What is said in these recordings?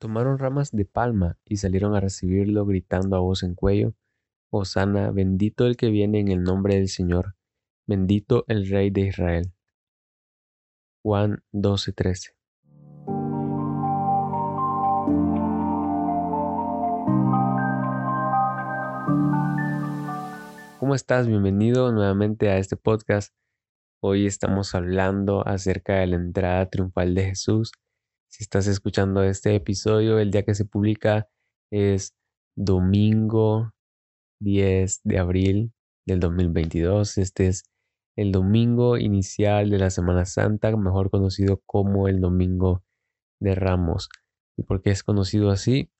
Tomaron ramas de palma y salieron a recibirlo gritando a voz en cuello, Hosana, bendito el que viene en el nombre del Señor, bendito el Rey de Israel. Juan 12:13 ¿Cómo estás? Bienvenido nuevamente a este podcast. Hoy estamos hablando acerca de la entrada triunfal de Jesús. Si estás escuchando este episodio, el día que se publica es domingo 10 de abril del 2022. Este es el domingo inicial de la Semana Santa, mejor conocido como el Domingo de Ramos. ¿Y por qué es conocido así?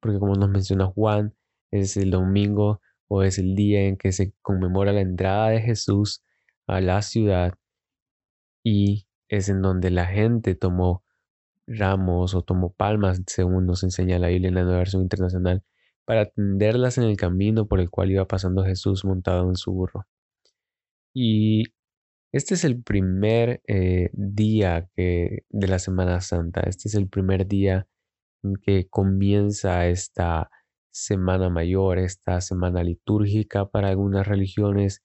Porque como nos menciona Juan, es el domingo o es el día en que se conmemora la entrada de Jesús a la ciudad y es en donde la gente tomó ramos o tomó palmas, según nos enseña la Biblia en la nueva versión internacional, para tenderlas en el camino por el cual iba pasando Jesús montado en su burro. Y este es el primer eh, día que, de la Semana Santa, este es el primer día en que comienza esta semana mayor, esta semana litúrgica para algunas religiones,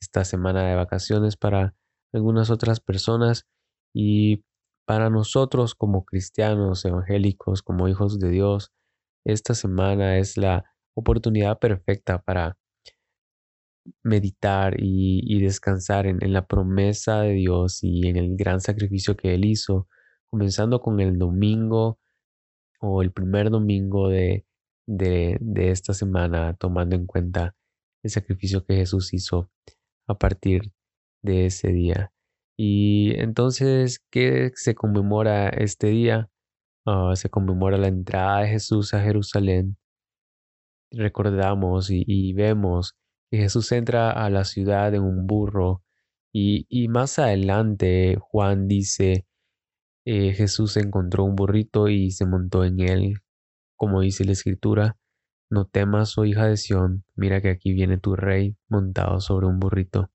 esta semana de vacaciones para algunas otras personas y para nosotros como cristianos evangélicos, como hijos de Dios, esta semana es la oportunidad perfecta para meditar y, descansar en, la promesa de Dios y en el gran sacrificio que Él hizo, comenzando con el domingo o el primer domingo de, de, esta semana, tomando en cuenta el sacrificio que Jesús hizo a partir de ese día. Y entonces, ¿qué se conmemora este día? Ah, se conmemora la entrada de Jesús a Jerusalén. Recordamos y, vemos que Jesús entra a la ciudad en un burro y, más adelante Juan dice, eh, Jesús encontró un burrito y se montó en él como dice la escritura, no temas, oh hija de Sión, mira que aquí viene tu rey montado sobre un burrito.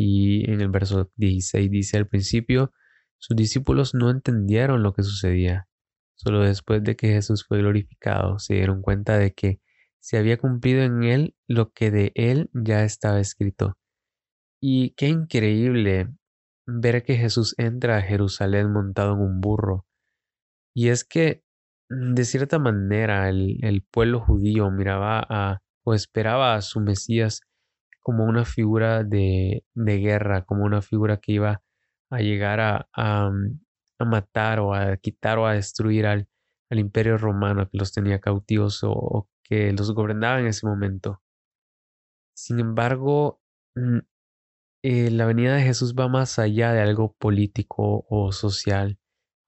Y en el verso 16 dice al principio, sus discípulos no entendieron lo que sucedía. Solo después de que Jesús fue glorificado se dieron cuenta de que se había cumplido en él lo que de él ya estaba escrito. Y qué increíble ver que Jesús entra a Jerusalén montado en un burro. Y es que Mm, de cierta manera, el, pueblo judío miraba a, o esperaba a su Mesías como una figura de, guerra, como una figura que iba a llegar a, mm, matar o a quitar o a destruir al, imperio romano que los tenía cautivos o, que los gobernaba en ese momento. Sin embargo, mm, eh, la venida de Jesús va más allá de algo político o social,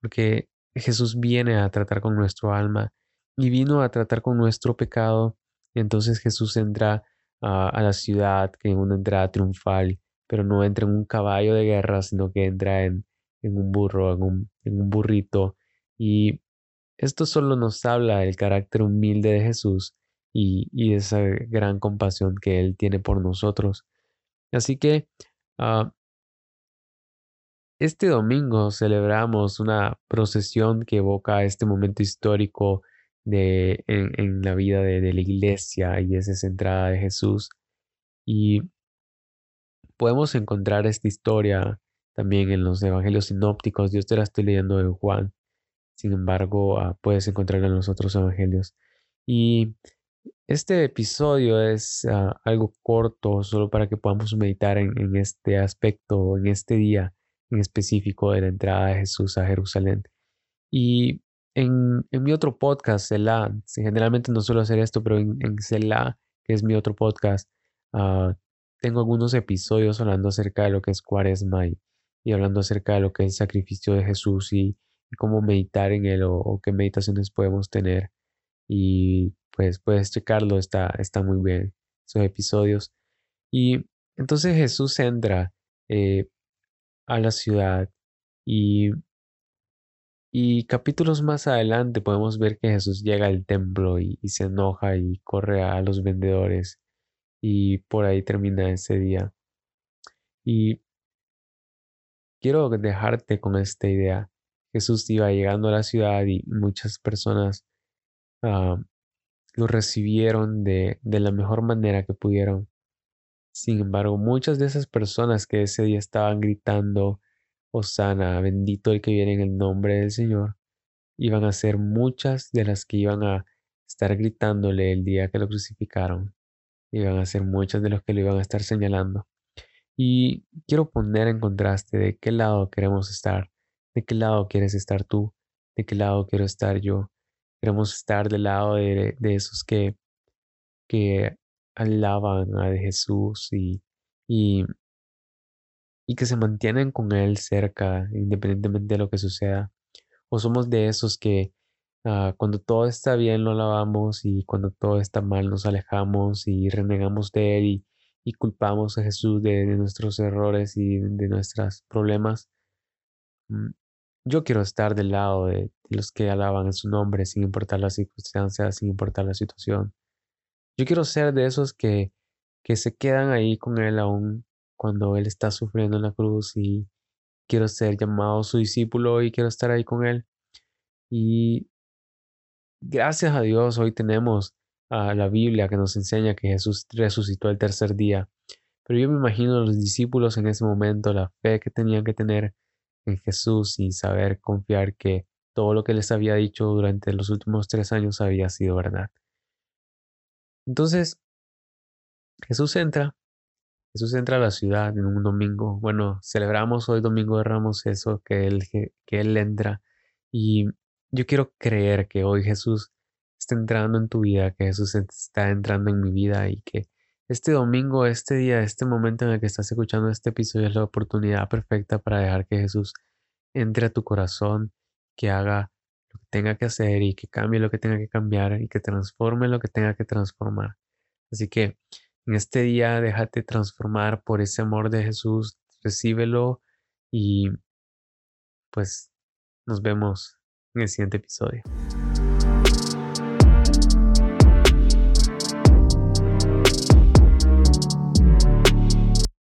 porque Jesús viene a tratar con nuestro alma y vino a tratar con nuestro pecado. Y entonces Jesús entra a la ciudad que en una entrada triunfal, pero no entra en un caballo de guerra, sino que entra en, un burro, en un, en un burrito. Y esto solo nos habla del carácter humilde de Jesús y, y esa gran compasión que Él tiene por nosotros. Así que ah, este domingo celebramos una procesión que evoca este momento histórico de, en, la vida de, la iglesia y es esa entrada de Jesús. Y podemos encontrar esta historia también en los evangelios sinópticos. Yo te la estoy leyendo en Juan. Sin embargo, ah, puedes encontrarla en los otros evangelios. Y este episodio es ah, algo corto, solo para que podamos meditar en este aspecto, en este día en específico de la entrada de Jesús a Jerusalén. Y en, mi otro podcast, Selah, generalmente no suelo hacer esto, pero en, en Selah, que es mi otro podcast, ah, tengo algunos episodios hablando acerca de lo que es cuaresma y, hablando acerca de lo que es el sacrificio de Jesús y, cómo meditar en él o, qué meditaciones podemos tener. Y pues puedes checarlo, está, está muy bien esos episodios. Y entonces Jesús entra eh, a la ciudad y, y capítulos más adelante podemos ver que Jesús llega al templo y, se enoja y corre a los vendedores y por ahí termina ese día. Y quiero dejarte con esta idea. Jesús iba llegando a la ciudad y muchas personas ah, lo recibieron de, de la mejor manera que pudieron. Sin embargo, muchas de esas personas que ese día estaban gritando, Osana, bendito el que viene en el nombre del Señor, iban a ser muchas de las que iban a estar gritándole el día que lo crucificaron. Iban a ser muchas de los que lo iban a estar señalando. Y quiero poner en contraste de qué lado queremos estar, de qué lado quieres estar tú, de qué lado quiero estar yo. Queremos estar del lado de, esos que, que alaban a Jesús y, y, y que se mantienen con Él cerca, independientemente de lo que suceda. O somos de esos que ah, cuando todo está bien lo alabamos y cuando todo está mal nos alejamos y renegamos de Él y, y culpamos a Jesús de, nuestros errores y de nuestros problemas. Mm, yo quiero estar del lado de, los que alaban en su nombre sin importar las circunstancias, sin importar la situación. Yo quiero ser de esos que, que se quedan ahí con Él aún cuando Él está sufriendo en la cruz y quiero ser llamado su discípulo y quiero estar ahí con Él. Y gracias a Dios hoy tenemos a la Biblia que nos enseña que Jesús resucitó el tercer día. Pero yo me imagino a los discípulos en ese momento, la fe que tenían que tener en Jesús y saber confiar que todo lo que les había dicho durante los últimos tres años había sido verdad. Entonces, Jesús entra, Jesús entra a la ciudad en un domingo. Bueno, celebramos hoy Domingo de Ramos eso, que Él, que, él entra. Y yo quiero creer que hoy Jesús está entrando en tu vida, que Jesús está entrando en mi vida y que este domingo, este día, este momento en el que estás escuchando este episodio es la oportunidad perfecta para dejar que Jesús entre a tu corazón, que haga lo que tenga que hacer y que cambie lo que tenga que cambiar y que transforme lo que tenga que transformar. Así que en este día déjate transformar por ese amor de Jesús, recíbelo y pues nos vemos en el siguiente episodio.